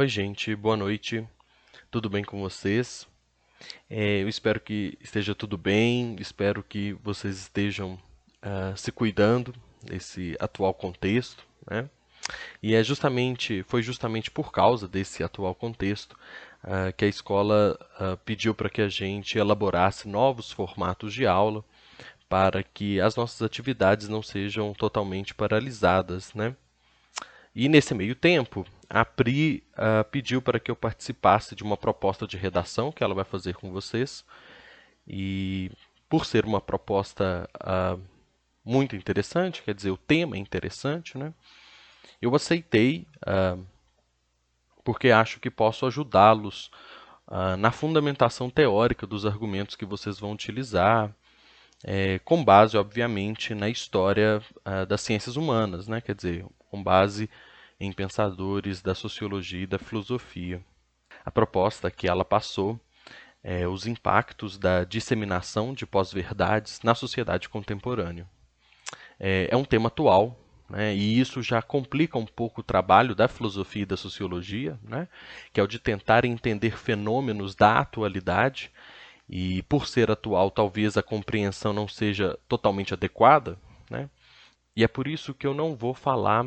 Oi, gente, boa noite. Tudo bem com vocês? É, eu espero que esteja tudo bem, espero que vocês estejam uh, se cuidando desse atual contexto, né? E é justamente, foi justamente por causa desse atual contexto uh, que a escola uh, pediu para que a gente elaborasse novos formatos de aula para que as nossas atividades não sejam totalmente paralisadas, né? E nesse meio tempo, a Pri uh, pediu para que eu participasse de uma proposta de redação que ela vai fazer com vocês. E por ser uma proposta uh, muito interessante, quer dizer, o tema é interessante, né? Eu aceitei uh, porque acho que posso ajudá-los na fundamentação teórica dos argumentos que vocês vão utilizar, é, com base, obviamente, na história das ciências humanas, né? Quer dizer, com base em pensadores da sociologia e da filosofia. A proposta que ela passou é os impactos da disseminação de pós-verdades na sociedade contemporânea. É, é um tema atual, né, e isso já complica um pouco o trabalho da filosofia e da sociologia, né, que é o de tentar entender fenômenos da atualidade, e por ser atual, talvez a compreensão não seja totalmente adequada, né, e é por isso que eu não vou falar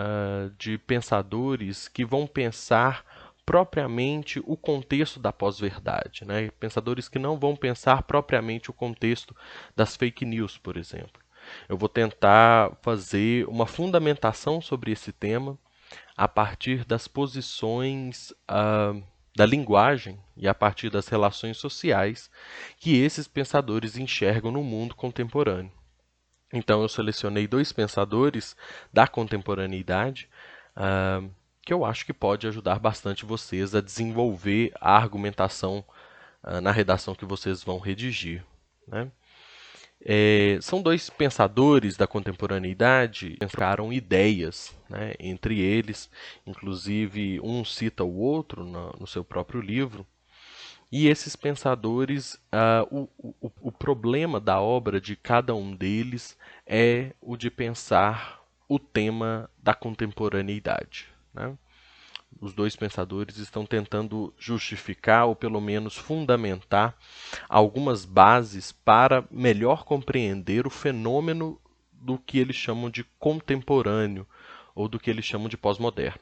uh, de pensadores que vão pensar propriamente o contexto da pós-verdade, né? pensadores que não vão pensar propriamente o contexto das fake news, por exemplo. Eu vou tentar fazer uma fundamentação sobre esse tema a partir das posições uh, da linguagem e a partir das relações sociais que esses pensadores enxergam no mundo contemporâneo. Então eu selecionei dois pensadores da contemporaneidade uh, que eu acho que pode ajudar bastante vocês a desenvolver a argumentação uh, na redação que vocês vão redigir. Né? É, são dois pensadores da contemporaneidade que pensaram ideias né, entre eles, inclusive um cita o outro no, no seu próprio livro. E esses pensadores, uh, o, o, o problema da obra de cada um deles é o de pensar o tema da contemporaneidade. Né? Os dois pensadores estão tentando justificar ou pelo menos fundamentar algumas bases para melhor compreender o fenômeno do que eles chamam de contemporâneo ou do que eles chamam de pós-moderno.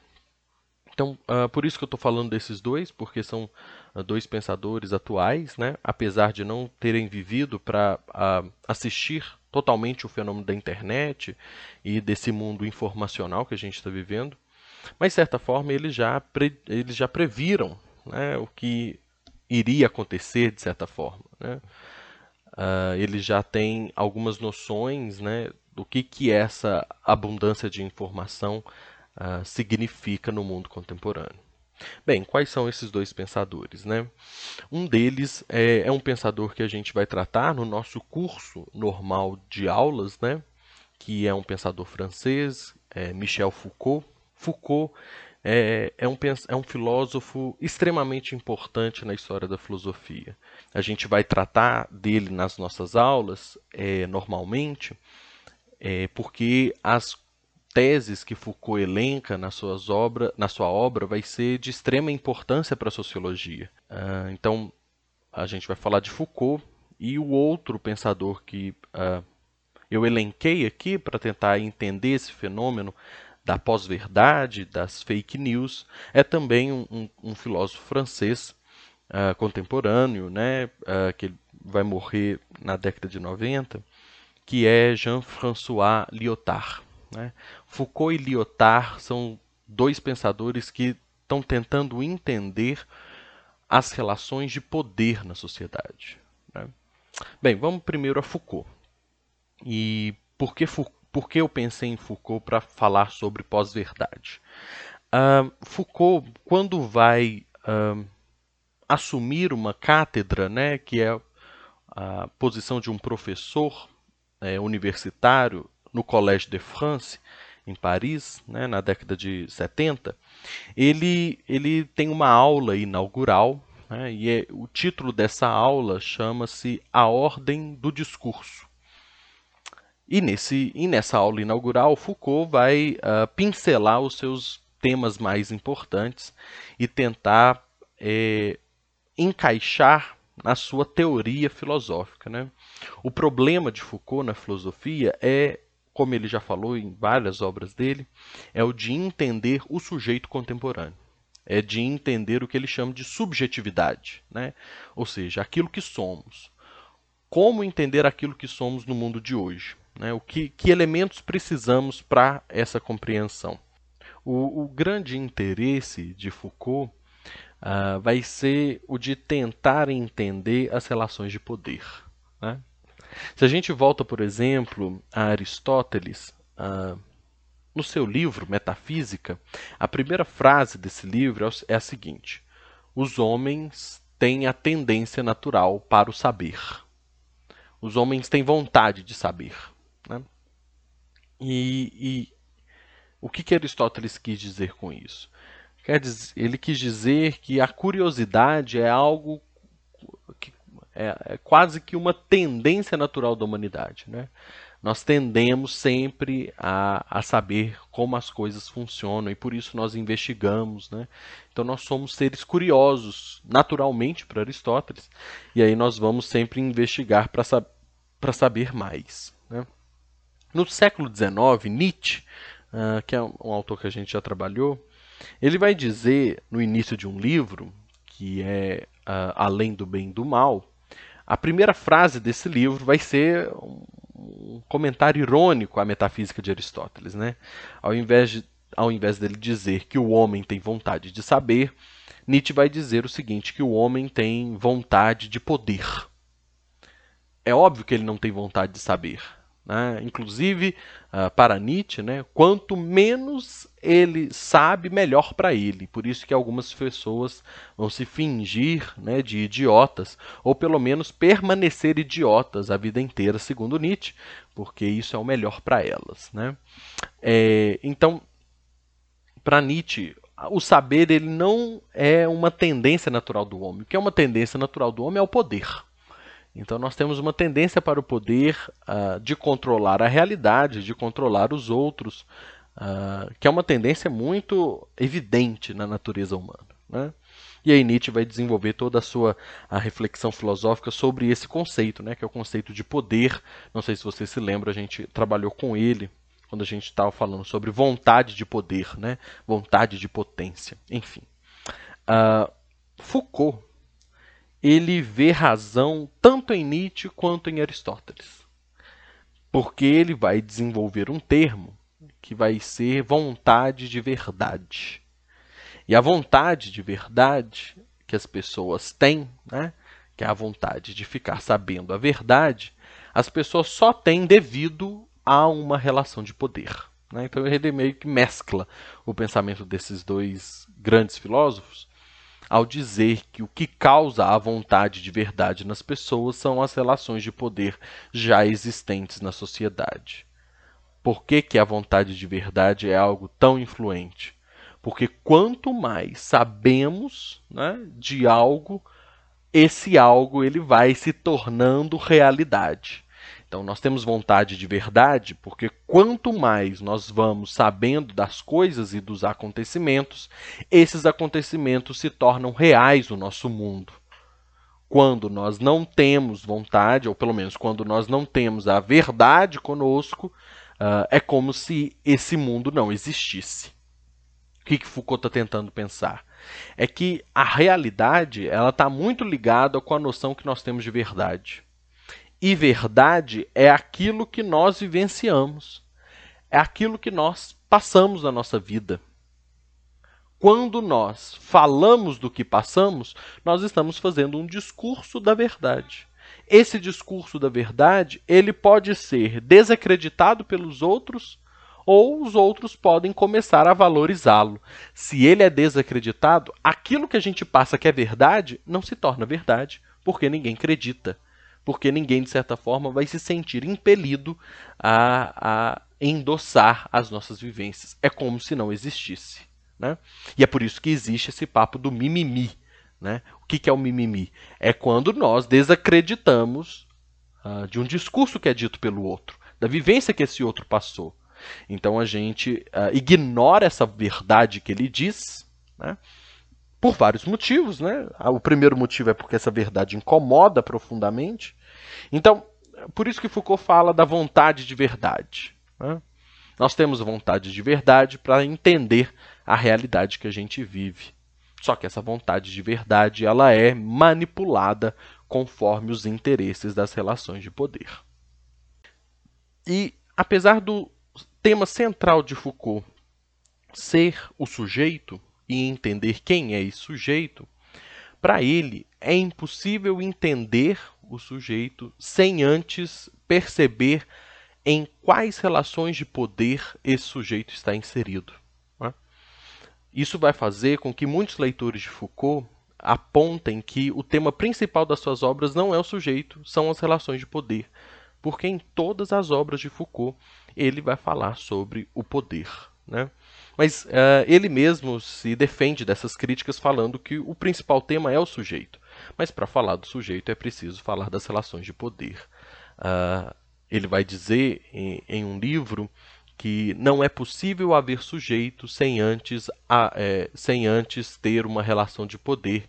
Então, uh, por isso que eu estou falando desses dois, porque são uh, dois pensadores atuais, né? apesar de não terem vivido para uh, assistir totalmente o fenômeno da internet e desse mundo informacional que a gente está vivendo, mas de certa forma eles já, pre eles já previram né, o que iria acontecer de certa forma. Né? eles já têm algumas noções né, do que, que é essa abundância de informação uh, significa no mundo contemporâneo. Bem, quais são esses dois pensadores? Né? Um deles é, é, um pensador que a gente vai tratar no nosso curso normal de aulas, né? que é um pensador francês, é Michel Foucault. Foucault é, é, um, é um filósofo extremamente importante na história da filosofia. A gente vai tratar dele nas nossas aulas, é, normalmente, é, porque as teses que Foucault elenca nas suas obra, na sua obra vai ser de extrema importância para a sociologia. Uh, então, a gente vai falar de Foucault e o outro pensador que uh, eu elenquei aqui para tentar entender esse fenômeno da pós-verdade, das fake news, é também um, um, um filósofo francês uh, contemporâneo, né, que vai morrer na década de 90, que é Jean-François Lyotard. Né? Foucault e Lyotard são dois pensadores que estão tentando entender as relações de poder na sociedade. Né? Bem, vamos primeiro a Foucault. E por que, por que eu pensei em Foucault para falar sobre pós-verdade? Uh, Foucault, quando vai uh, assumir uma cátedra, né, que é a posição de um professor é, universitário no Collège de France, em Paris, né, na década de 70, ele, ele tem uma aula inaugural, né, e é, o título dessa aula chama-se A Ordem do Discurso. E, nesse, e nessa aula inaugural, Foucault vai uh, pincelar os seus temas mais importantes e tentar é, encaixar na sua teoria filosófica. Né? O problema de Foucault na filosofia é, como ele já falou em várias obras dele, é o de entender o sujeito contemporâneo. É de entender o que ele chama de subjetividade, né? ou seja, aquilo que somos. Como entender aquilo que somos no mundo de hoje? Né? O que, que elementos precisamos para essa compreensão? O, o, grande interesse de Foucault uh, vai ser o de tentar entender as relações de poder. Né? Se a gente volta, por exemplo, a Aristóteles, no seu livro Metafísica, a primeira frase desse livro é, é a seguinte: Os homens têm a tendência natural para o saber. Os homens têm vontade de saber. Né? E, e o que, que Aristóteles quis dizer com isso? Quer dizer, ele quis dizer que a curiosidade é algo que é, é quase que uma tendência natural da humanidade. Né? Nós tendemos sempre a, a saber como as coisas funcionam e por isso nós investigamos. Né? Então nós somos seres curiosos, naturalmente, para Aristóteles, e aí nós vamos sempre investigar para sa saber mais. Né? No século XIX, Nietzsche, uh, que é um autor que a gente já trabalhou, ele vai dizer no início de um livro, que é uh, Além do Bem e do Mal, a primeira frase desse livro vai ser um, comentário irônico à metafísica de Aristóteles. Né? Ao, invés de, ao invés dele dizer que o homem tem vontade de saber, Nietzsche vai dizer o seguinte: que o homem tem vontade de poder. É óbvio que ele não tem vontade de saber. Né? Inclusive, uh, para Nietzsche, né, quanto menos ele sabe, melhor para ele. Por isso que algumas pessoas vão se fingir né, de idiotas, ou pelo menos permanecer idiotas a vida inteira, segundo Nietzsche, porque isso é o melhor para elas. Né? É, então, para Nietzsche, o saber ele não é uma tendência natural do homem. O que é uma tendência natural do homem é o poder. Então nós temos uma tendência para o poder uh, de controlar a realidade, de controlar os outros, uh, que é uma tendência muito evidente na natureza humana. Né? E aí Nietzsche vai desenvolver toda a sua a reflexão filosófica sobre esse conceito, né, que é o conceito de poder. Não sei se você se lembra, a gente trabalhou com ele quando a gente estava falando sobre vontade de poder, né, vontade de potência, enfim. Uh, Foucault ele vê razão tanto em Nietzsche quanto em Aristóteles. Porque ele vai desenvolver um termo que vai ser vontade de verdade. E a vontade de verdade que as pessoas têm, né, que é a vontade de ficar sabendo a verdade, as pessoas só têm devido a uma relação de poder. Né? Então ele meio que mescla o pensamento desses dois grandes filósofos ao dizer que o que causa a vontade de verdade nas pessoas são as relações de poder já existentes na sociedade. Por que, que a vontade de verdade é algo tão influente? Porque quanto mais sabemos né, de algo, esse algo ele vai se tornando realidade. Então, nós temos vontade de verdade porque quanto mais nós vamos sabendo das coisas e dos acontecimentos, esses acontecimentos se tornam reais no nosso mundo. Quando nós não temos vontade, ou pelo menos quando nós não temos a verdade conosco, uh, é como se esse mundo não existisse. O que, que Foucault está tentando pensar? É que a realidade ela está muito ligada com a noção que nós temos de verdade. E verdade é aquilo que nós vivenciamos, é aquilo que nós passamos na nossa vida. Quando nós falamos do que passamos, nós estamos fazendo um discurso da verdade. Esse discurso da verdade, ele pode ser desacreditado pelos outros ou os outros podem começar a valorizá-lo. Se ele é desacreditado, aquilo que a gente passa que é verdade não se torna verdade, porque ninguém acredita porque ninguém, de certa forma, vai se sentir impelido a, a endossar as nossas vivências. É como se não existisse. Né? E é por isso que existe esse papo do mimimi. Né? O que, que é o mimimi? É quando nós desacreditamos uh, de um discurso que é dito pelo outro, da vivência que esse outro passou. Então a gente uh, ignora essa verdade que ele diz, né? por vários motivos. Né? O primeiro motivo é porque essa verdade incomoda profundamente. Então, por isso que Foucault fala da vontade de verdade. Né? Nós temos vontade de verdade para entender a realidade que a gente vive. Só que essa vontade de verdade ela é manipulada conforme os interesses das relações de poder. E apesar do tema central de Foucault ser o sujeito e entender quem é esse sujeito, para ele é impossível entender o sujeito sem antes perceber em quais relações de poder esse sujeito está inserido. Né? Isso vai fazer com que muitos leitores de Foucault apontem que o tema principal das suas obras não é o sujeito, são as relações de poder, porque em todas as obras de Foucault ele vai falar sobre o poder. Né? Mas uh, ele mesmo se defende dessas críticas falando que o principal tema é o sujeito. Mas para falar do sujeito é preciso falar das relações de poder. Uh, ele vai dizer em, em um livro que não é possível haver sujeito sem antes, a, é, sem antes ter uma relação de poder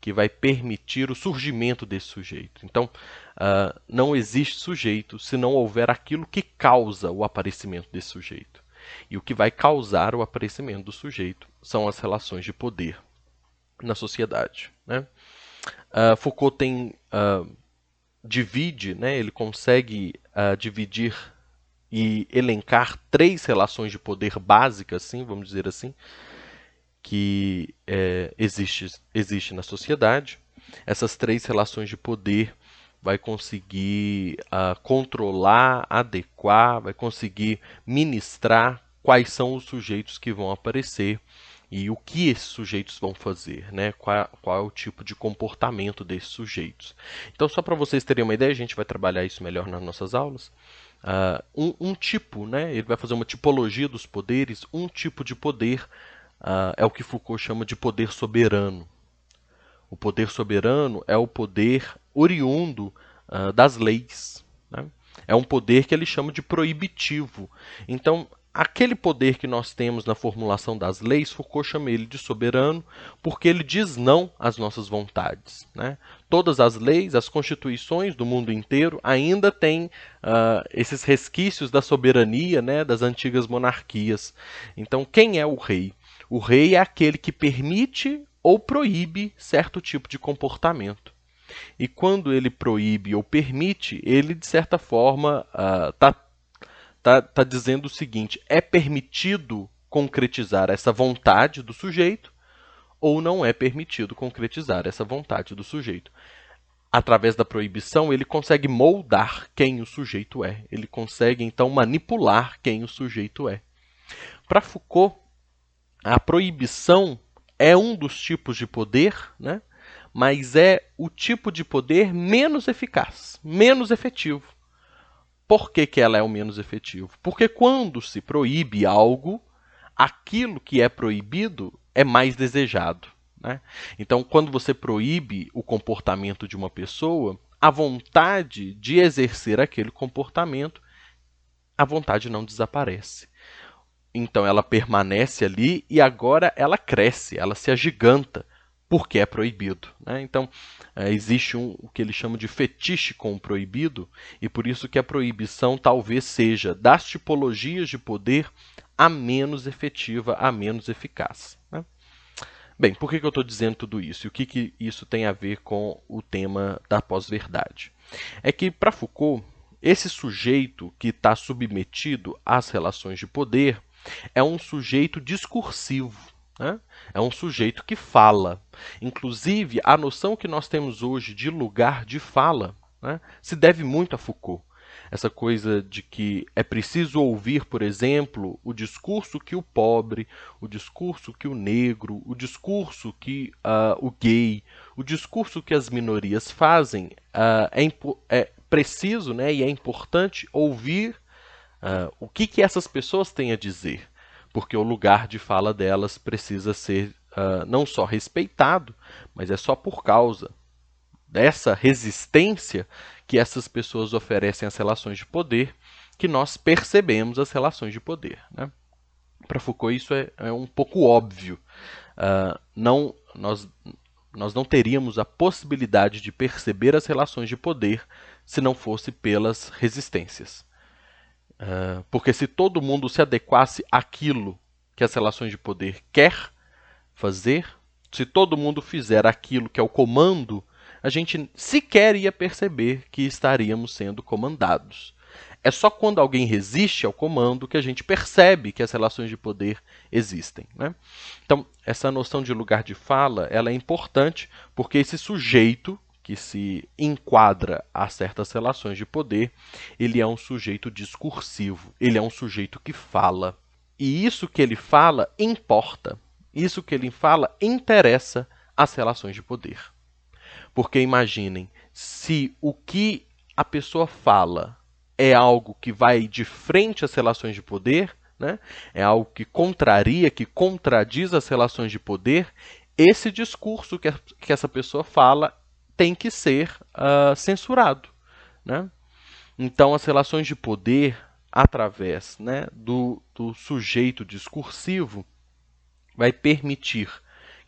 que vai permitir o surgimento desse sujeito. Então, uh, não existe sujeito se não houver aquilo que causa o aparecimento desse sujeito. E o que vai causar o aparecimento do sujeito são as relações de poder na sociedade. Né? Uh, Foucault tem uh, divide, né, ele consegue dividir e elencar três relações de poder básicas, assim, vamos dizer assim, que é, existe, existe na sociedade. Essas três relações de poder vai conseguir uh, controlar, adequar, vai conseguir ministrar quais são os sujeitos que vão aparecer e o que esses sujeitos vão fazer, né? Qual, qual é o tipo de comportamento desses sujeitos. Então, só para vocês terem uma ideia, a gente vai trabalhar isso melhor nas nossas aulas. Uh, um, um, tipo, né, ele vai fazer uma tipologia dos poderes. Um tipo de poder uh, é o que Foucault chama de poder soberano. O poder soberano é o poder oriundo uh, das leis. Né? É um poder que ele chama de proibitivo. Então, aquele poder que nós temos na formulação das leis, Foucault chama ele de soberano, porque ele diz não às nossas vontades. Né? Todas as leis, as constituições do mundo inteiro ainda têm uh, esses resquícios da soberania né, das antigas monarquias. Então, quem é o rei? O rei é aquele que permite ou proíbe certo tipo de comportamento. E quando ele proíbe ou permite, ele, de certa forma, está uh, tá, tá dizendo o seguinte: é permitido concretizar essa vontade do sujeito ou não é permitido concretizar essa vontade do sujeito. Através da proibição, ele consegue moldar quem o sujeito é. Ele consegue, então, manipular quem o sujeito é. Para Foucault, a proibição é um dos tipos de poder, né? Mas é o tipo de poder menos eficaz, menos efetivo. Por que, que ela é o menos efetivo? Porque quando se proíbe algo, aquilo que é proibido é mais desejado. Né? Então, quando você proíbe o comportamento de uma pessoa, a vontade de exercer aquele comportamento, a vontade não desaparece. Então, ela permanece ali e agora ela cresce, ela se agiganta porque é proibido. Né? Então, é, existe um, o que ele chama de fetiche com o proibido, e por isso que a proibição talvez seja, das tipologias de poder, a menos efetiva, a menos eficaz. Né? Bem, por que, que eu estou dizendo tudo isso? E o que, que isso tem a ver com o tema da pós-verdade? É que, para Foucault, esse sujeito que está submetido às relações de poder é um sujeito discursivo. Né? É um sujeito que fala. Inclusive, a noção que nós temos hoje de lugar de fala né, se deve muito a Foucault. Essa coisa de que é preciso ouvir, por exemplo, o discurso que o pobre, o discurso que o negro, o discurso que uh, o gay, o discurso que as minorias fazem, uh, é, é, preciso né, e é importante ouvir uh, o que, que essas pessoas têm a dizer porque o lugar de fala delas precisa ser uh, não só respeitado, mas é só por causa dessa resistência que essas pessoas oferecem às relações de poder que nós percebemos as relações de poder. Né? Para Foucault, isso é, é, um pouco óbvio. Uh, não, nós, nós não teríamos a possibilidade de perceber as relações de poder se não fosse pelas resistências. Uh, porque se todo mundo se adequasse àquilo que as relações de poder quer fazer, se todo mundo fizer aquilo que é o comando, a gente sequer ia perceber que estaríamos sendo comandados. É só quando alguém resiste ao comando que a gente percebe que as relações de poder existem. Né? Então, essa noção de lugar de fala ela é importante porque esse sujeito que se enquadra a certas relações de poder, ele é um sujeito discursivo, ele é um sujeito que fala. E isso que ele fala importa. Isso que ele fala interessa às relações de poder. Porque imaginem, se o que a pessoa fala é algo que vai de frente às relações de poder, né? é algo que contraria, que contradiz as relações de poder, esse discurso que, a, que essa pessoa fala tem que ser uh, censurado. Né? Então, as relações de poder, através né, do, do sujeito discursivo, vai permitir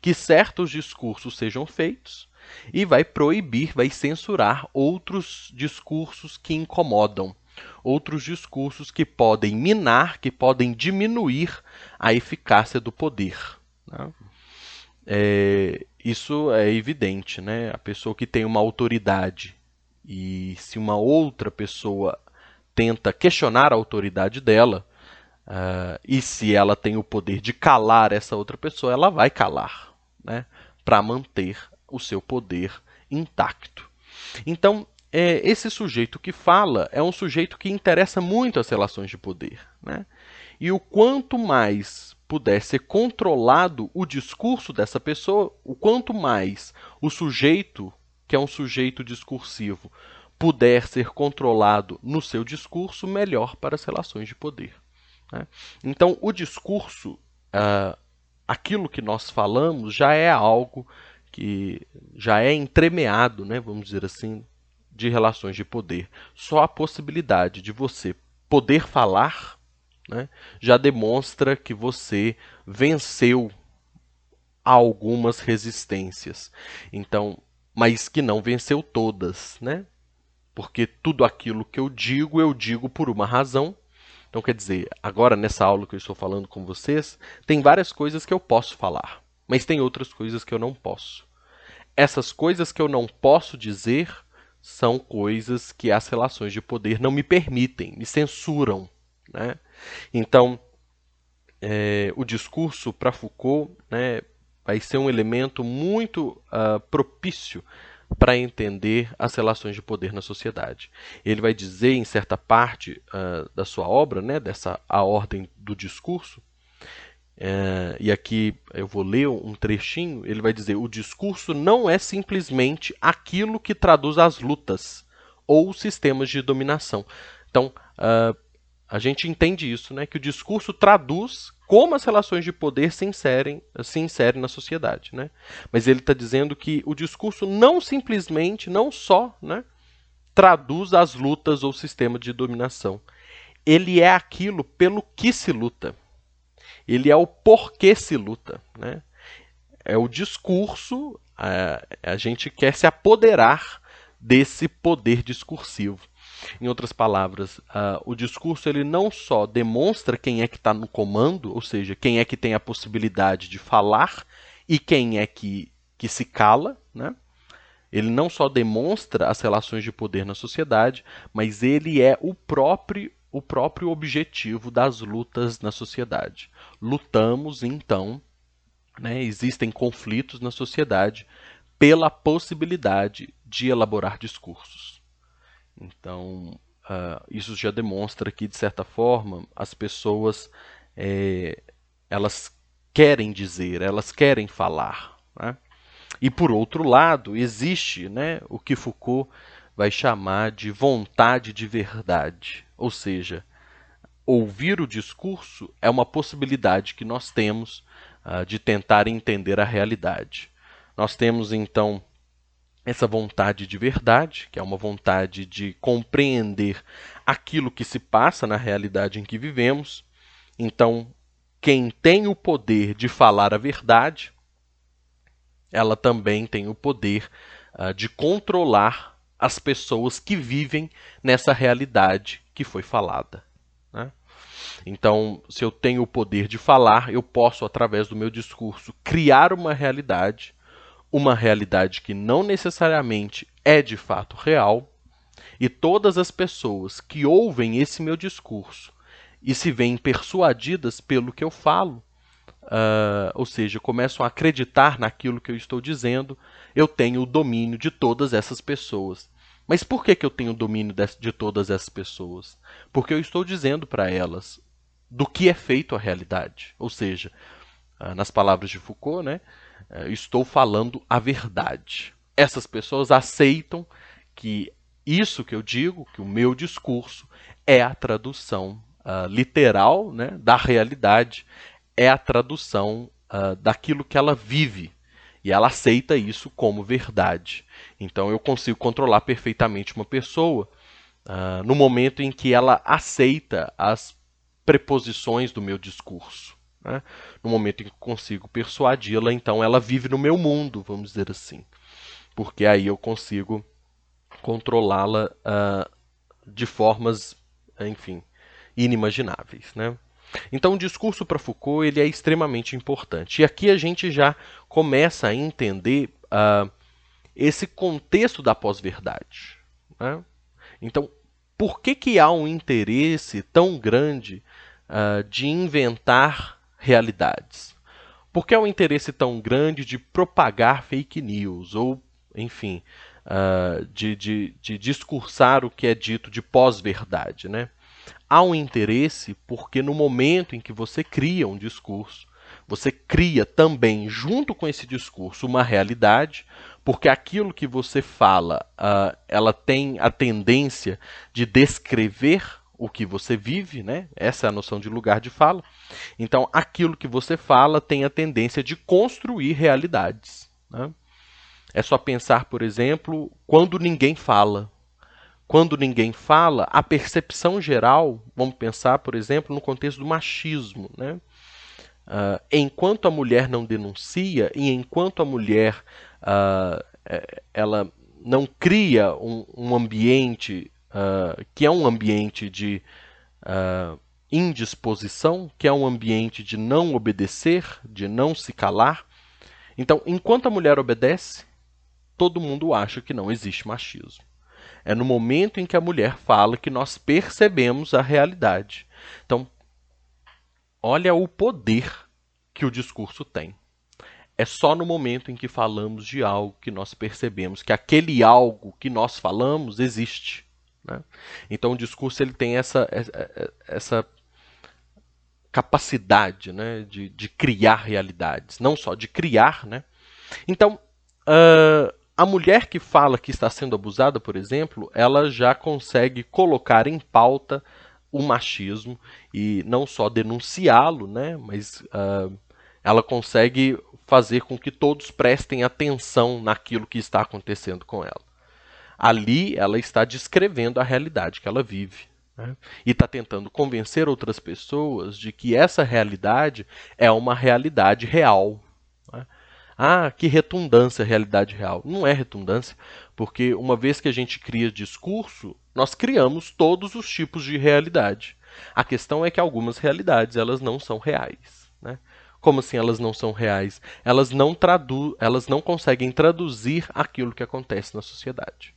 que certos discursos sejam feitos e vai proibir, vai censurar outros discursos que incomodam, outros discursos que podem minar, que podem diminuir a eficácia do poder. Né? É, isso é evidente, né? A pessoa que tem uma autoridade e se uma outra pessoa tenta questionar a autoridade dela, uh, e se ela tem o poder de calar essa outra pessoa, ela vai calar, né? Para manter o seu poder intacto. Então, é, esse sujeito que fala é um sujeito que interessa muito as relações de poder. Né? E o quanto mais puder ser controlado o discurso dessa pessoa, o quanto mais o sujeito, que é um sujeito discursivo, puder ser controlado no seu discurso, melhor para as relações de poder. Né? Então, o discurso, uh, aquilo que nós falamos, já é algo que já é entremeado, né, vamos dizer assim, de relações de poder. Só a possibilidade de você poder falar né, já demonstra que você venceu algumas resistências. Então, mas que não venceu todas, né? Porque tudo aquilo que eu digo, eu digo por uma razão. Então, quer dizer, agora nessa aula que eu estou falando com vocês, tem várias coisas que eu posso falar mas tem outras coisas que eu não posso. Essas coisas que eu não posso dizer são coisas que as relações de poder não me permitem, me censuram. Né? Então, é, o discurso para Foucault né, vai ser um elemento muito uh, propício para entender as relações de poder na sociedade. Ele vai dizer, em certa parte uh, da sua obra, né, dessa A Ordem do Discurso, é, e aqui eu vou ler um trechinho. Ele vai dizer: o discurso não é simplesmente aquilo que traduz as lutas ou sistemas de dominação. Então, uh, a gente entende isso, né? Que o discurso traduz como as relações de poder se inserem, se inserem na sociedade, né? Mas ele está dizendo que o discurso não simplesmente, não só, né, traduz as lutas ou sistema de dominação. Ele é aquilo pelo que se luta ele é o porquê se luta. Né? É o discurso, a, a gente quer se apoderar desse poder discursivo. Em outras palavras, uh, o discurso ele não só demonstra quem é que está no comando, ou seja, quem é que tem a possibilidade de falar e quem é que, que se cala, né? Ele não só demonstra as relações de poder na sociedade, mas ele é o próprio o próprio objetivo das lutas na sociedade. Lutamos, então, né, existem conflitos na sociedade pela possibilidade de elaborar discursos. Então, uh, isso já demonstra que, de certa forma, as pessoas é, elas querem dizer, elas querem falar. Né? E, por outro lado, existe né, o que Foucault vai chamar de vontade de verdade. Ou seja, ouvir o discurso é uma possibilidade que nós temos uh, de tentar entender a realidade. Nós temos então essa vontade de verdade, que é uma vontade de compreender aquilo que se passa na realidade em que vivemos. Então, quem tem o poder de falar a verdade, ela também tem o poder uh, de controlar as pessoas que vivem nessa realidade que foi falada. Né? Então, se eu tenho o poder de falar, eu posso, através do meu discurso, criar uma realidade uma realidade que não necessariamente é de fato real, e todas as pessoas que ouvem esse meu discurso e se veem persuadidas pelo que eu falo, uh, ou seja, começam a acreditar naquilo que eu estou dizendo, eu tenho o domínio de todas essas pessoas. Mas por que, que eu tenho o domínio de, todas essas pessoas? Porque eu estou dizendo para elas do que é feito a realidade. Ou seja, uh, nas palavras de Foucault, né, estou falando a verdade. Essas pessoas aceitam que isso que eu digo, que o meu discurso, é a tradução uh, literal né, da realidade, é a tradução uh, daquilo que ela vive. E ela aceita isso como verdade. Então eu consigo controlar perfeitamente uma pessoa uh, no momento em que ela aceita as preposições do meu discurso. Né? No momento em que consigo persuadi-la, então ela vive no meu mundo, vamos dizer assim. Porque aí eu consigo controlá-la uh, de formas, enfim, inimagináveis. Né? Então, o discurso para Foucault ele é extremamente importante. E aqui a gente já começa a entender uh, esse contexto da pós-verdade. Né? Então, por que, que há um interesse tão grande uh, de inventar realidades. Por que é um interesse tão grande de propagar fake news ou, enfim, uh, de, de, de discursar o que é dito de pós-verdade? Né? Há um interesse porque no momento em que você cria um discurso, você cria também, junto com esse discurso, uma realidade, porque aquilo que você fala, uh, ela tem a tendência de descrever o que você vive, né? Essa é a noção de lugar de fala. Então, aquilo que você fala tem a tendência de construir realidades. Né? É só pensar, por exemplo, quando ninguém fala. Quando ninguém fala, a percepção geral, vamos pensar, por exemplo, no contexto do machismo. Né? Uh, enquanto a mulher não denuncia e enquanto a mulher uh, ela não cria um, um ambiente uh, que é um ambiente de uh, indisposição, que é um ambiente de não obedecer, de não se calar. Então, enquanto a mulher obedece, todo mundo acha que não existe machismo. É no momento em que a mulher fala que nós percebemos a realidade. Então, olha o poder que o discurso tem. É só no momento em que falamos de algo que nós percebemos que aquele algo que nós falamos existe. Né? Então o discurso ele tem essa, essa capacidade né, de, de criar realidades, não só de criar. Né? Então, uh, a mulher que fala que está sendo abusada, por exemplo, ela já consegue colocar em pauta o machismo e não só denunciá-lo, né, mas uh, ela consegue fazer com que todos prestem atenção naquilo que está acontecendo com ela. Ali ela está descrevendo a realidade que ela vive. Né? E está tentando convencer outras pessoas de que essa realidade é uma realidade real. Né? Ah, que retundância realidade real. Não é redundância, porque uma vez que a gente cria discurso, nós criamos todos os tipos de realidade. A questão é que algumas realidades elas não são reais. Né? Como assim elas não são reais? Elas não, tradu elas não conseguem traduzir aquilo que acontece na sociedade.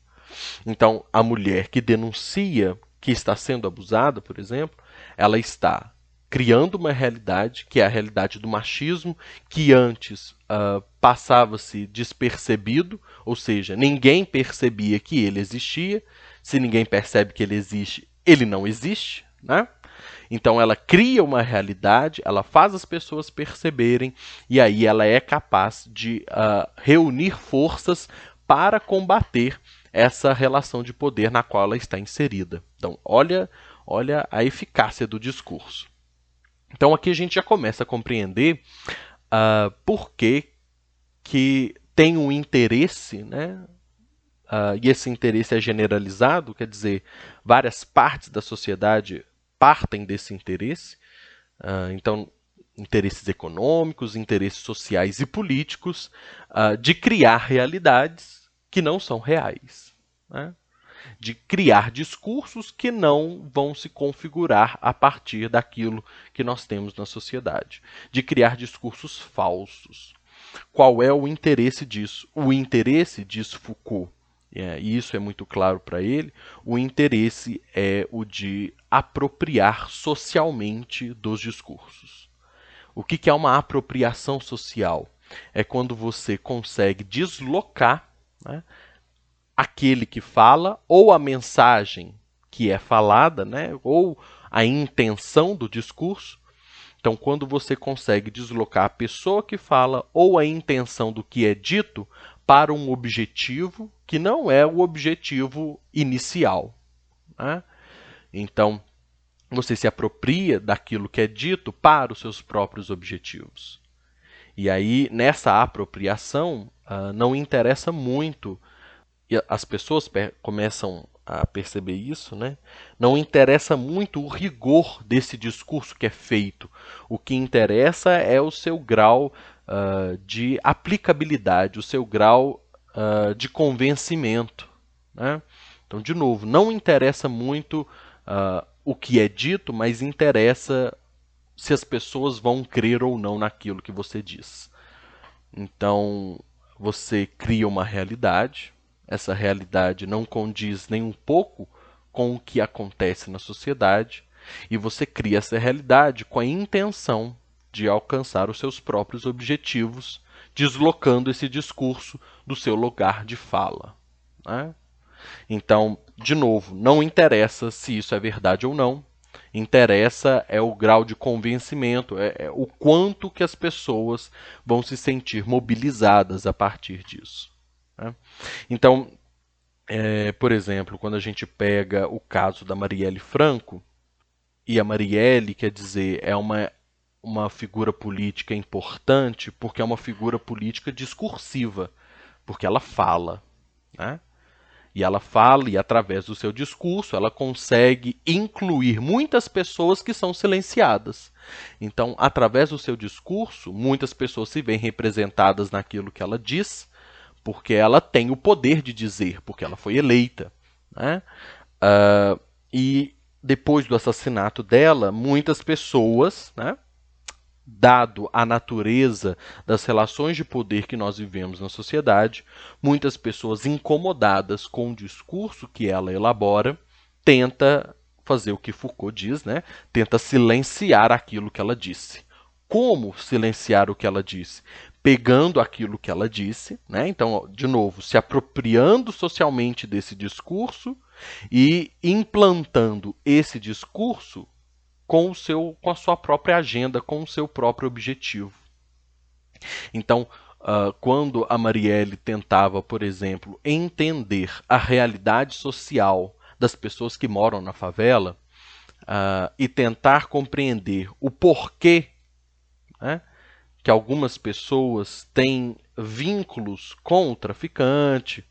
Então, a mulher que denuncia que está sendo abusada, por exemplo, ela está criando uma realidade, que é a realidade do machismo, que antes uh, passava-se despercebido, ou seja, ninguém percebia que ele existia. Se ninguém percebe que ele existe, ele não existe. Né? Então ela cria uma realidade, ela faz as pessoas perceberem, e aí ela é capaz de uh, reunir forças para combater essa relação de poder na qual ela está inserida. Então, olha, olha a eficácia do discurso. Então, aqui a gente já começa a compreender uh, por que, que tem um interesse né, uh, e esse interesse é generalizado, quer dizer, várias partes da sociedade partem desse interesse. Uh, então, interesses econômicos, interesses sociais e políticos, de criar realidades que não são reais. Né? De criar discursos que não vão se configurar a partir daquilo que nós temos na sociedade. De criar discursos falsos. Qual é o interesse disso? O interesse, diz Foucault, é, e isso é muito claro para ele, o interesse é o de apropriar socialmente dos discursos. O que, que é uma apropriação social? É quando você consegue deslocar né, aquele que fala ou a mensagem que é falada, né, ou a intenção do discurso. Então, quando você consegue deslocar a pessoa que fala ou a intenção do que é dito para um objetivo que não é o objetivo inicial. Né? Então, você se apropria daquilo que é dito para os seus próprios objetivos. E aí, nessa apropriação, uh, não interessa muito, e as pessoas começam a perceber isso, né? não interessa muito o rigor desse discurso que é feito. O que interessa é o seu grau uh, de aplicabilidade, o seu grau uh, de convencimento. Né? Então, de novo, não interessa muito o que é dito, mas interessa se as pessoas vão crer ou não naquilo que você diz. Então, você cria uma realidade, essa realidade não condiz nem um pouco com o que acontece na sociedade, e você cria essa realidade com a intenção de alcançar os seus próprios objetivos, deslocando esse discurso do seu lugar de fala. Né? Então, de novo, não interessa se isso é verdade ou não. Interessa é o grau de convencimento, é, é o quanto que as pessoas vão se sentir mobilizadas a partir disso. Né? Então, é, por exemplo, quando a gente pega o caso da Marielle Franco, e a Marielle, quer dizer, é uma uma figura política importante porque é uma figura política discursiva, porque ela fala, né? E ela fala e através do seu discurso ela consegue incluir muitas pessoas que são silenciadas. Então, através do seu discurso, muitas pessoas se veem representadas naquilo que ela diz, porque ela tem o poder de dizer, porque ela foi eleita, né? Uh, e depois do assassinato dela, muitas pessoas, né, dado a natureza das relações de poder que nós vivemos na sociedade, muitas pessoas incomodadas com o discurso que ela elabora, tenta fazer o que Foucault diz, né? Tenta silenciar aquilo que ela disse. Como silenciar o que ela disse? Pegando aquilo que ela disse, né? Então, de novo, se apropriando socialmente desse discurso e implantando esse discurso com, o seu, com a sua própria agenda, com o seu próprio objetivo. Então, uh, quando a Marielle tentava, por exemplo, entender a realidade social das pessoas que moram na favela uh, e tentar compreender o porquê né, que algumas pessoas têm vínculos com o traficante,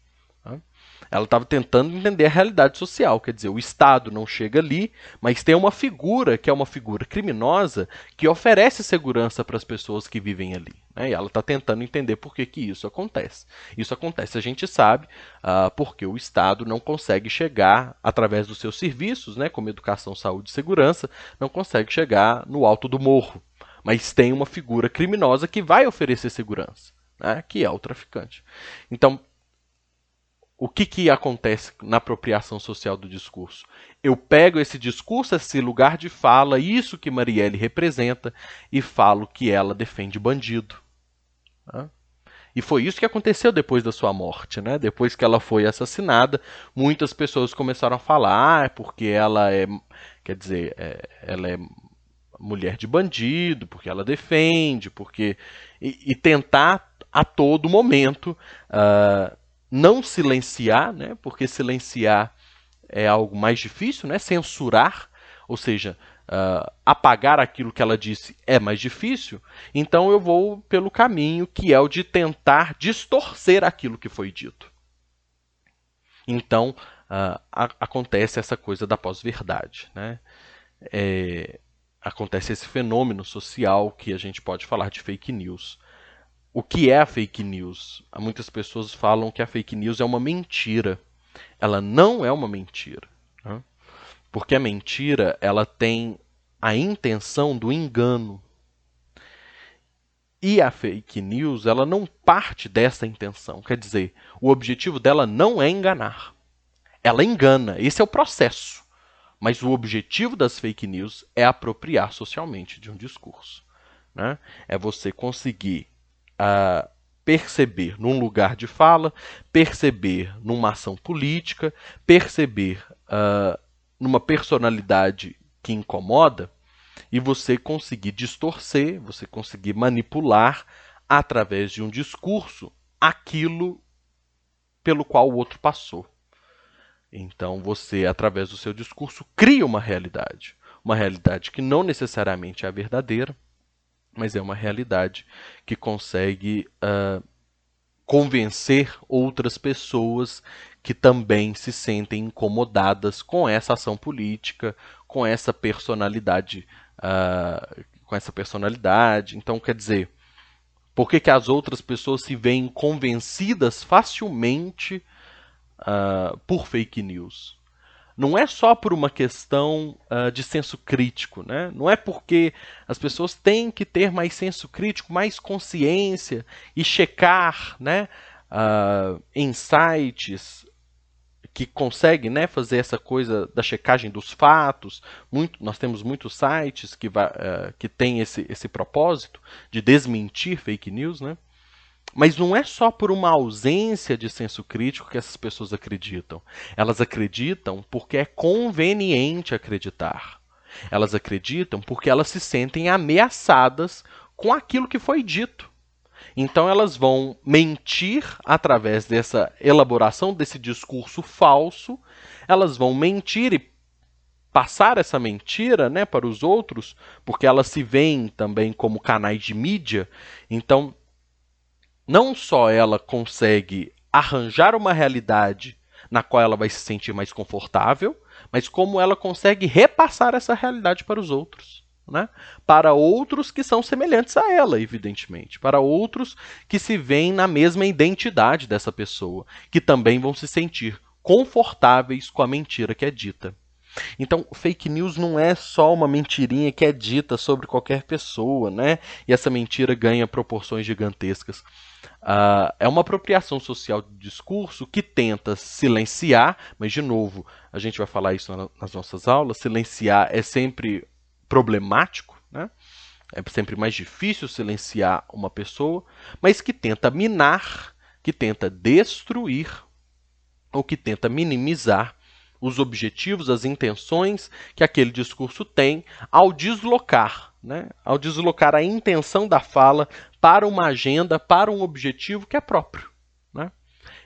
ela estava tentando entender a realidade social, quer dizer, o Estado não chega ali, mas tem uma figura que é uma figura criminosa que oferece segurança para as pessoas que vivem ali. Né? E ela está tentando entender por que, que isso acontece. Isso acontece, a gente sabe, uh, porque o Estado não consegue chegar, através dos seus serviços, né, como educação, saúde e segurança, não consegue chegar no alto do morro. Mas tem uma figura criminosa que vai oferecer segurança, né, que é o traficante. Então, o que, que acontece na apropriação social do discurso? Eu pego esse discurso, esse lugar de fala, isso que Marielle representa, e falo que ela defende bandido. Né? E foi isso que aconteceu depois da sua morte, né? Depois que ela foi assassinada, muitas pessoas começaram a falar, ah, é porque ela é, quer dizer, é, ela é mulher de bandido, porque ela defende, porque e, e tentar a todo momento uh, não silenciar, né, porque silenciar é algo mais difícil, né, censurar, ou seja, uh, apagar aquilo que ela disse é mais difícil, então eu vou pelo caminho que é o de tentar distorcer aquilo que foi dito. Então, uh, a, acontece essa coisa da pós-verdade. Né? É, acontece esse fenômeno social que a gente pode falar de fake news. O que é a fake news? Muitas pessoas falam que a fake news é uma mentira. Ela não é uma mentira. Né? Porque a mentira ela tem a intenção do engano. E a fake news ela não parte dessa intenção. Quer dizer, o objetivo dela não é enganar. Ela engana. Esse é o processo. Mas o objetivo das fake news é apropriar socialmente de um discurso. Né? É você conseguir uh, perceber num lugar de fala, perceber numa ação política, perceber uh, numa personalidade que incomoda e você conseguir distorcer, você conseguir manipular através de um discurso aquilo pelo qual o outro passou. Então você, através do seu discurso, cria uma realidade. Uma realidade que não necessariamente é a verdadeira, mas é uma realidade que consegue uh, convencer outras pessoas que também se sentem incomodadas com essa ação política, com essa personalidade, uh, com essa personalidade. Então, quer dizer, por que, que as outras pessoas se veem convencidas facilmente uh, por fake news. Não é só por uma questão uh, de senso crítico, né? Não é porque as pessoas têm que ter mais senso crítico, mais consciência e checar, né, uh, em sites que conseguem né, fazer essa coisa da checagem dos fatos. Muito, nós temos muitos sites que, uh, que têm esse, esse propósito de desmentir fake news. Né? Mas não é só por uma ausência de senso crítico que essas pessoas acreditam. Elas acreditam porque é conveniente acreditar. Elas acreditam porque elas se sentem ameaçadas com aquilo que foi dito. Então elas vão mentir através dessa elaboração desse discurso falso, elas vão mentir e passar essa mentira né, para os outros, porque elas se veem também como canais de mídia. Então não só ela consegue arranjar uma realidade na qual ela vai se sentir mais confortável, mas como ela consegue repassar essa realidade para os outros. Né? Para outros que são semelhantes a ela, evidentemente. Para outros que se veem na mesma identidade dessa pessoa, que também vão se sentir confortáveis com a mentira que é dita. Então, fake news não é só uma mentirinha que é dita sobre qualquer pessoa, né? E essa mentira ganha proporções gigantescas. Uh, é uma apropriação social de discurso que tenta silenciar, mas, de novo, a gente vai falar isso nas nossas aulas: silenciar é sempre problemático, né? é sempre mais difícil silenciar uma pessoa, mas que tenta minar, que tenta destruir ou que tenta minimizar os objetivos, as intenções que aquele discurso tem ao deslocar, né? ao deslocar a intenção da fala para uma agenda, para um objetivo que é próprio. Né?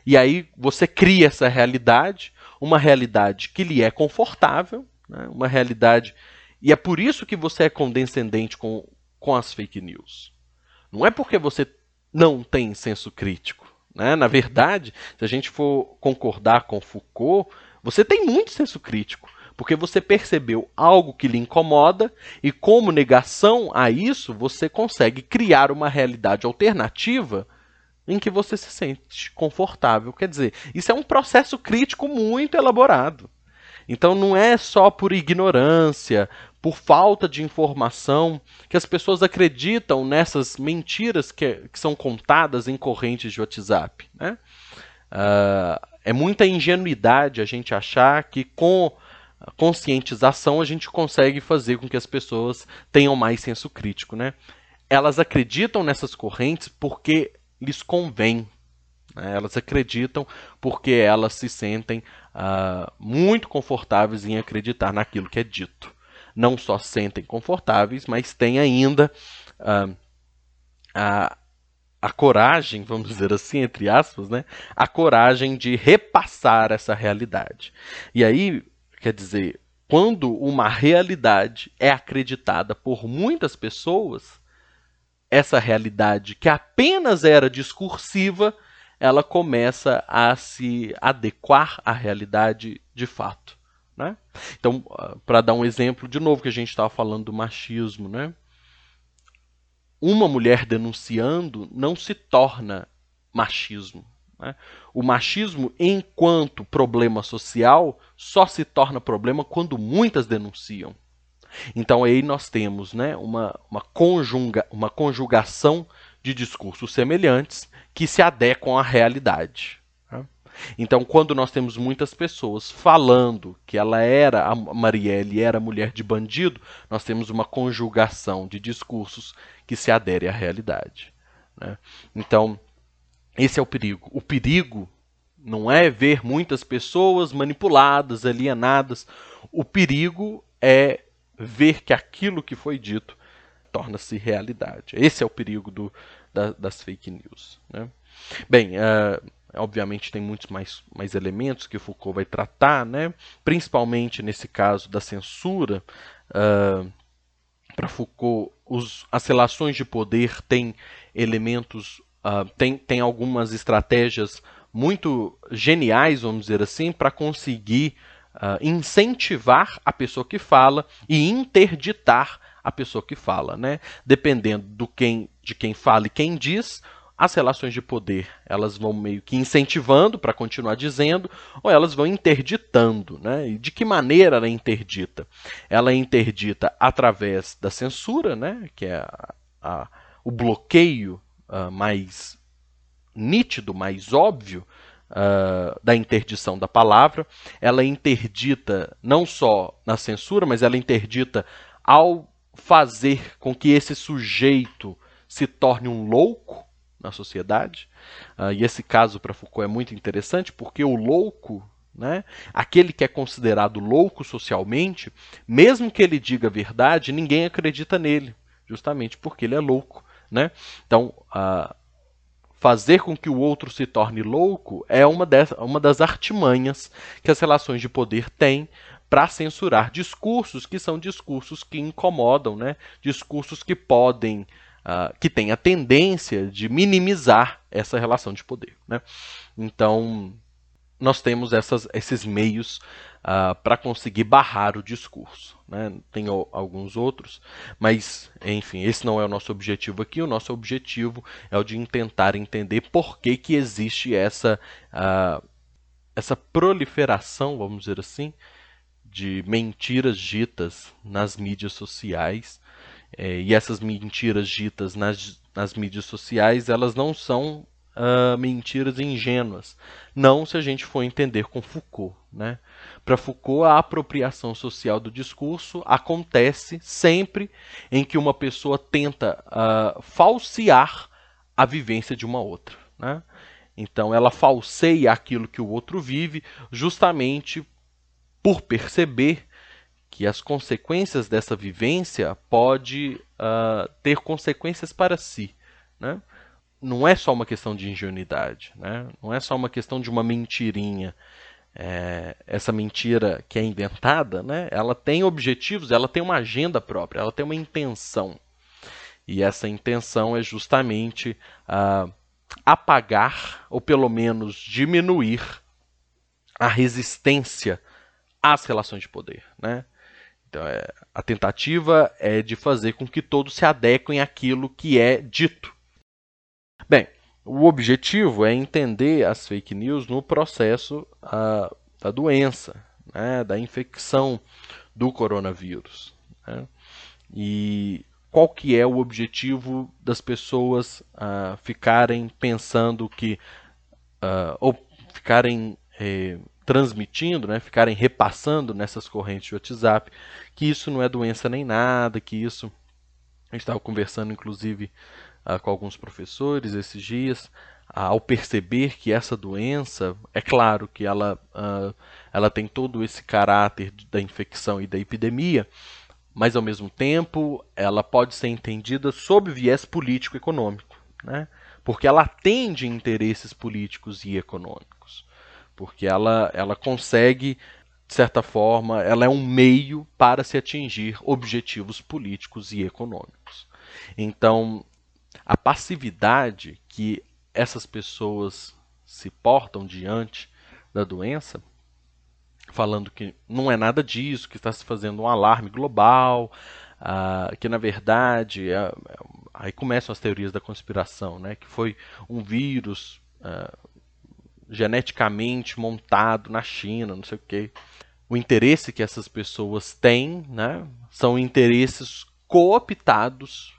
E aí você cria essa realidade, uma realidade que lhe é confortável, né? uma realidade. E é por isso que você é condescendente com, com as fake news. Não é porque você não tem senso crítico. Né? Na verdade, se a gente for concordar com Foucault, você tem muito senso crítico, porque você percebeu algo que lhe incomoda e, como negação a isso, você consegue criar uma realidade alternativa em que você se sente confortável. Quer dizer, isso é um processo crítico muito elaborado. Então não é só por ignorância, por falta de informação, que as pessoas acreditam nessas mentiras que, que são contadas em correntes de WhatsApp. Né? Uh, é muita ingenuidade a gente achar que com conscientização a gente consegue fazer com que as pessoas tenham mais senso crítico, né? Elas acreditam nessas correntes porque lhes convém. Né? Elas acreditam porque elas se sentem uh, muito confortáveis em acreditar naquilo que é dito. Não só sentem confortáveis, mas têm ainda uh, a a coragem, vamos dizer assim, entre aspas, né? A coragem de repassar essa realidade. E aí, quer dizer, quando uma realidade é acreditada por muitas pessoas, essa realidade que apenas era discursiva, ela começa a se adequar à realidade de fato. Né? Então, ah, para dar um exemplo de novo que a gente estava falando do machismo, né? Uma mulher denunciando não se torna machismo. Né? O machismo, enquanto problema social, só se torna problema quando muitas denunciam. Então aí nós temos né, uma, uma, conjuga, uma conjugação de discursos semelhantes que se adequam à realidade. Então, quando nós temos muitas pessoas falando que ela era, a Marielle era mulher de bandido, nós temos uma conjugação de discursos que se adere à realidade. Né? Então, esse é o perigo. O perigo não é ver muitas pessoas manipuladas, alienadas. O perigo é ver que aquilo que foi dito torna-se realidade. Esse é o perigo do, da, das fake news. Né? Bem, uh, obviamente tem muitos mais, mais elementos que Foucault vai tratar, né? principalmente nesse caso da censura. Uh, Para Foucault, os, as relações de poder têm elementos uh, tem, tem algumas estratégias muito geniais, vamos dizer assim, para conseguir uh, incentivar a pessoa que fala e interditar a pessoa que fala, né? Dependendo do quem, de quem fala e quem diz, as relações de poder elas vão meio que incentivando para continuar dizendo, ou elas vão interditando. Né? E de que maneira ela é interdita? Ela é interdita através da censura, né? que é a, a, o bloqueio uh, mais nítido, mais óbvio uh, da interdição da palavra. Ela é interdita não só na censura, mas ela é interdita ao fazer com que esse sujeito se torne um louco na sociedade. Uh, e esse caso para Foucault é muito interessante porque o louco, né, aquele que é considerado louco socialmente, mesmo que ele diga a verdade, ninguém acredita nele, justamente porque ele é louco. Né? Então, uh, fazer com que o outro se torne louco é uma, dessas, uma das artimanhas que as relações de poder têm para censurar discursos que são discursos que incomodam, né? discursos que podem, uh, que têm a tendência de minimizar essa relação de poder. Né? Então, nós temos essas, esses meios uh, para conseguir barrar o discurso. Né? Tem alguns outros, mas, enfim, esse não é o nosso objetivo aqui. O nosso objetivo é o de tentar entender por que, que existe essa, uh, essa proliferação, vamos dizer assim, de mentiras ditas nas mídias sociais. É, e essas mentiras ditas nas, nas mídias sociais, elas não são uh, mentiras ingênuas. Não se a gente for entender com Foucault. Né? Para Foucault, a apropriação social do discurso acontece sempre em que uma pessoa tenta uh, falsear a vivência de uma outra. Né? Então, ela falseia aquilo que o outro vive, justamente por perceber que as consequências dessa vivência pode uh, ter consequências para si. Né? não é só uma questão de ingenuidade, né? não é só uma questão de uma mentirinha. É, essa mentira que é inventada, né? ela tem objetivos, ela tem uma agenda própria, ela tem uma intenção. E essa intenção é justamente uh, apagar, ou pelo menos diminuir, a resistência às relações de poder. Né? Então, é, a tentativa é de fazer com que todos se adequem àquilo que é dito. Bem, o objetivo é entender as fake news no processo uh, da doença, né, da infecção do coronavírus. Né? E qual que é o objetivo das pessoas uh, ficarem pensando que, uh, ou ficarem eh, transmitindo, né, ficarem repassando nessas correntes de WhatsApp, que isso não é doença nem nada, que isso... A gente estava conversando, inclusive, uh, com alguns professores esses dias, uh, ao perceber que essa doença, é claro que ela, uh, ela tem todo esse caráter da infecção e da epidemia, mas ao mesmo tempo ela pode ser entendida sob viés político-econômico, né? porque ela atende interesses políticos e econômicos, porque ela, ela consegue de certa forma, ela é um meio para se atingir objetivos políticos e econômicos. Então, a passividade que essas pessoas se portam diante da doença, falando que não é nada disso, que está se fazendo um alarme global, uh, que na verdade, uh, aí começam as teorias da conspiração, né, que foi um vírus uh, geneticamente montado na China, não sei o quê. O interesse que essas pessoas têm né, são interesses cooptados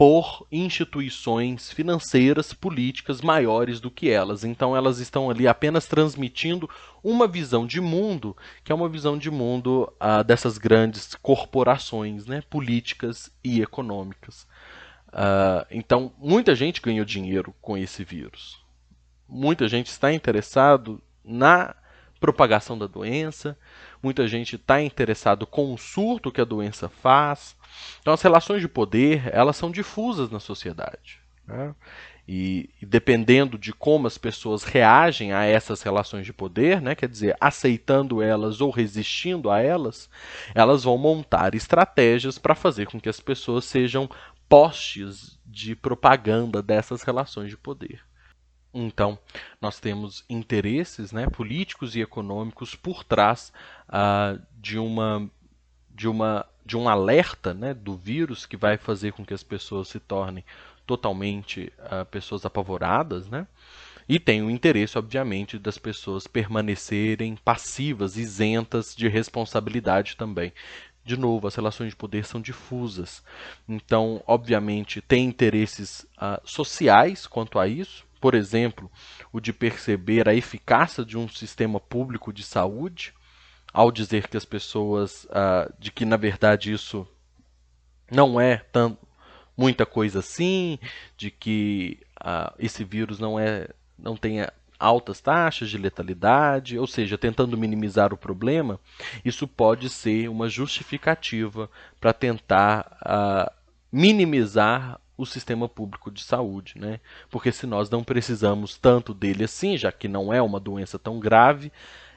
por instituições financeiras, políticas maiores do que elas. Então elas estão ali apenas transmitindo uma visão de mundo, que é uma visão de mundo uh, dessas grandes corporações né, políticas e econômicas. Uh, então muita gente ganhou dinheiro com esse vírus. Muita gente está interessado na propagação da doença, muita gente está interessado com o surto que a doença faz. Então, as relações de poder elas são difusas na sociedade. Né? E, e, dependendo de como as pessoas reagem a essas relações de poder, né, quer dizer, aceitando elas ou resistindo a elas, elas vão montar estratégias para fazer com que as pessoas sejam postes de propaganda dessas relações de poder. Então, nós temos interesses né, políticos e econômicos por trás uh, de, uma, de, uma, de um alerta né, do vírus que vai fazer com que as pessoas se tornem totalmente uh, pessoas apavoradas, né? E tem o interesse, obviamente, das pessoas permanecerem passivas, isentas de responsabilidade também. De novo, as relações de poder são difusas. Então, obviamente, tem interesses uh, sociais quanto a isso, por exemplo, o de perceber a eficácia de um sistema público de saúde, ao dizer que as pessoas, uh, de que na verdade isso não é tão, muita coisa assim, de que uh, esse vírus não é, não tem altas taxas de letalidade, ou seja, tentando minimizar o problema, isso pode ser uma justificativa para tentar uh, minimizar o sistema público de saúde, né? Porque se nós não precisamos tanto dele assim, já que não é uma doença tão grave,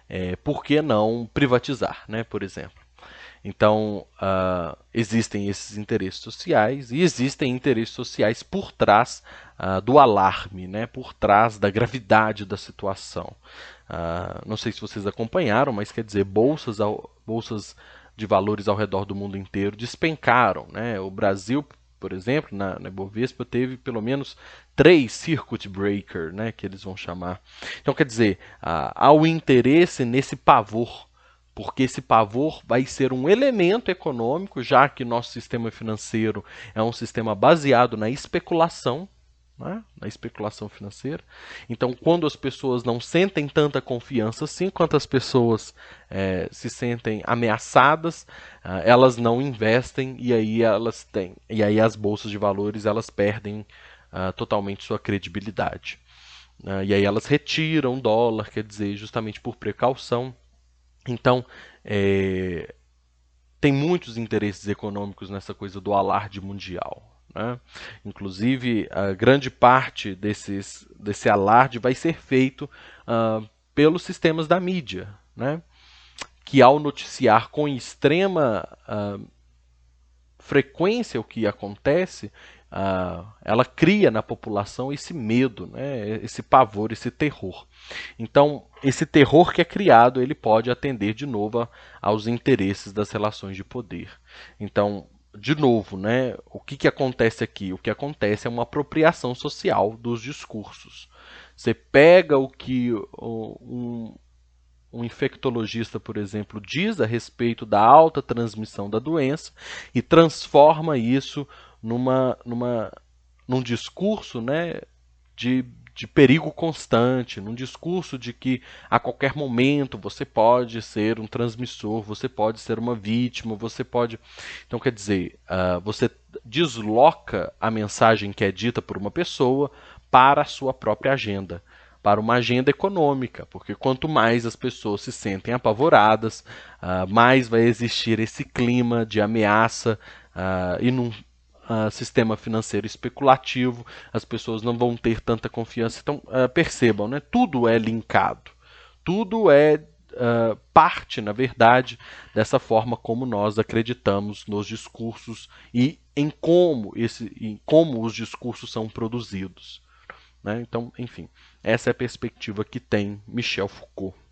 é, por que não privatizar, né? Por exemplo. Então, uh, existem esses interesses sociais e existem interesses sociais por trás uh, do alarme, né? por trás da gravidade da situação. Uh, não sei se vocês acompanharam, mas quer dizer, bolsas, ao, bolsas de valores ao redor do mundo inteiro despencaram. Né? O Brasil, por exemplo, na, na Ibovespa teve pelo menos três circuit breaker, né, que eles vão chamar. Então, quer dizer, há o interesse nesse pavor, porque esse pavor vai ser um elemento econômico, já que nosso sistema financeiro é um sistema baseado na especulação, né, na especulação financeira. Então, quando as pessoas não sentem tanta confiança assim, quanto as pessoas é, se sentem ameaçadas, uh, elas não investem e aí elas têm, e aí as bolsas de valores elas perdem uh, totalmente sua credibilidade. Uh, e aí elas retiram dólar, quer dizer, justamente por precaução. Então, é, tem muitos interesses econômicos nessa coisa do alarde mundial. Né? Inclusive, a grande parte desses, desse alarde vai ser feito uh, pelos sistemas da mídia, né? que ao noticiar com extrema uh, frequência o que acontece, uh, ela cria na população esse medo, né? esse pavor, esse terror. Então, esse terror que é criado, ele pode atender de novo aos interesses das relações de poder. Então, de novo, né, o que, que acontece aqui? O que acontece é uma apropriação social dos discursos. Você pega o que um, um infectologista, por exemplo, diz a respeito da alta transmissão da doença e transforma isso numa, numa, num discurso né, de de perigo constante, num discurso de que a qualquer momento você pode ser um transmissor, você pode ser uma vítima, você pode. Então, quer dizer, uh, você desloca a mensagem que é dita por uma pessoa para a sua própria agenda, para uma agenda econômica, porque quanto mais as pessoas se sentem apavoradas, uh, mais vai existir esse clima de ameaça uh, e num uh, sistema financeiro especulativo, as pessoas não vão ter tanta confiança. Então, uh, percebam, né? tudo é linkado, tudo é uh, parte, na verdade, dessa forma como nós acreditamos nos discursos e em como, esse, em como os discursos são produzidos. Né? Então, enfim, essa é a perspectiva que tem Michel Foucault.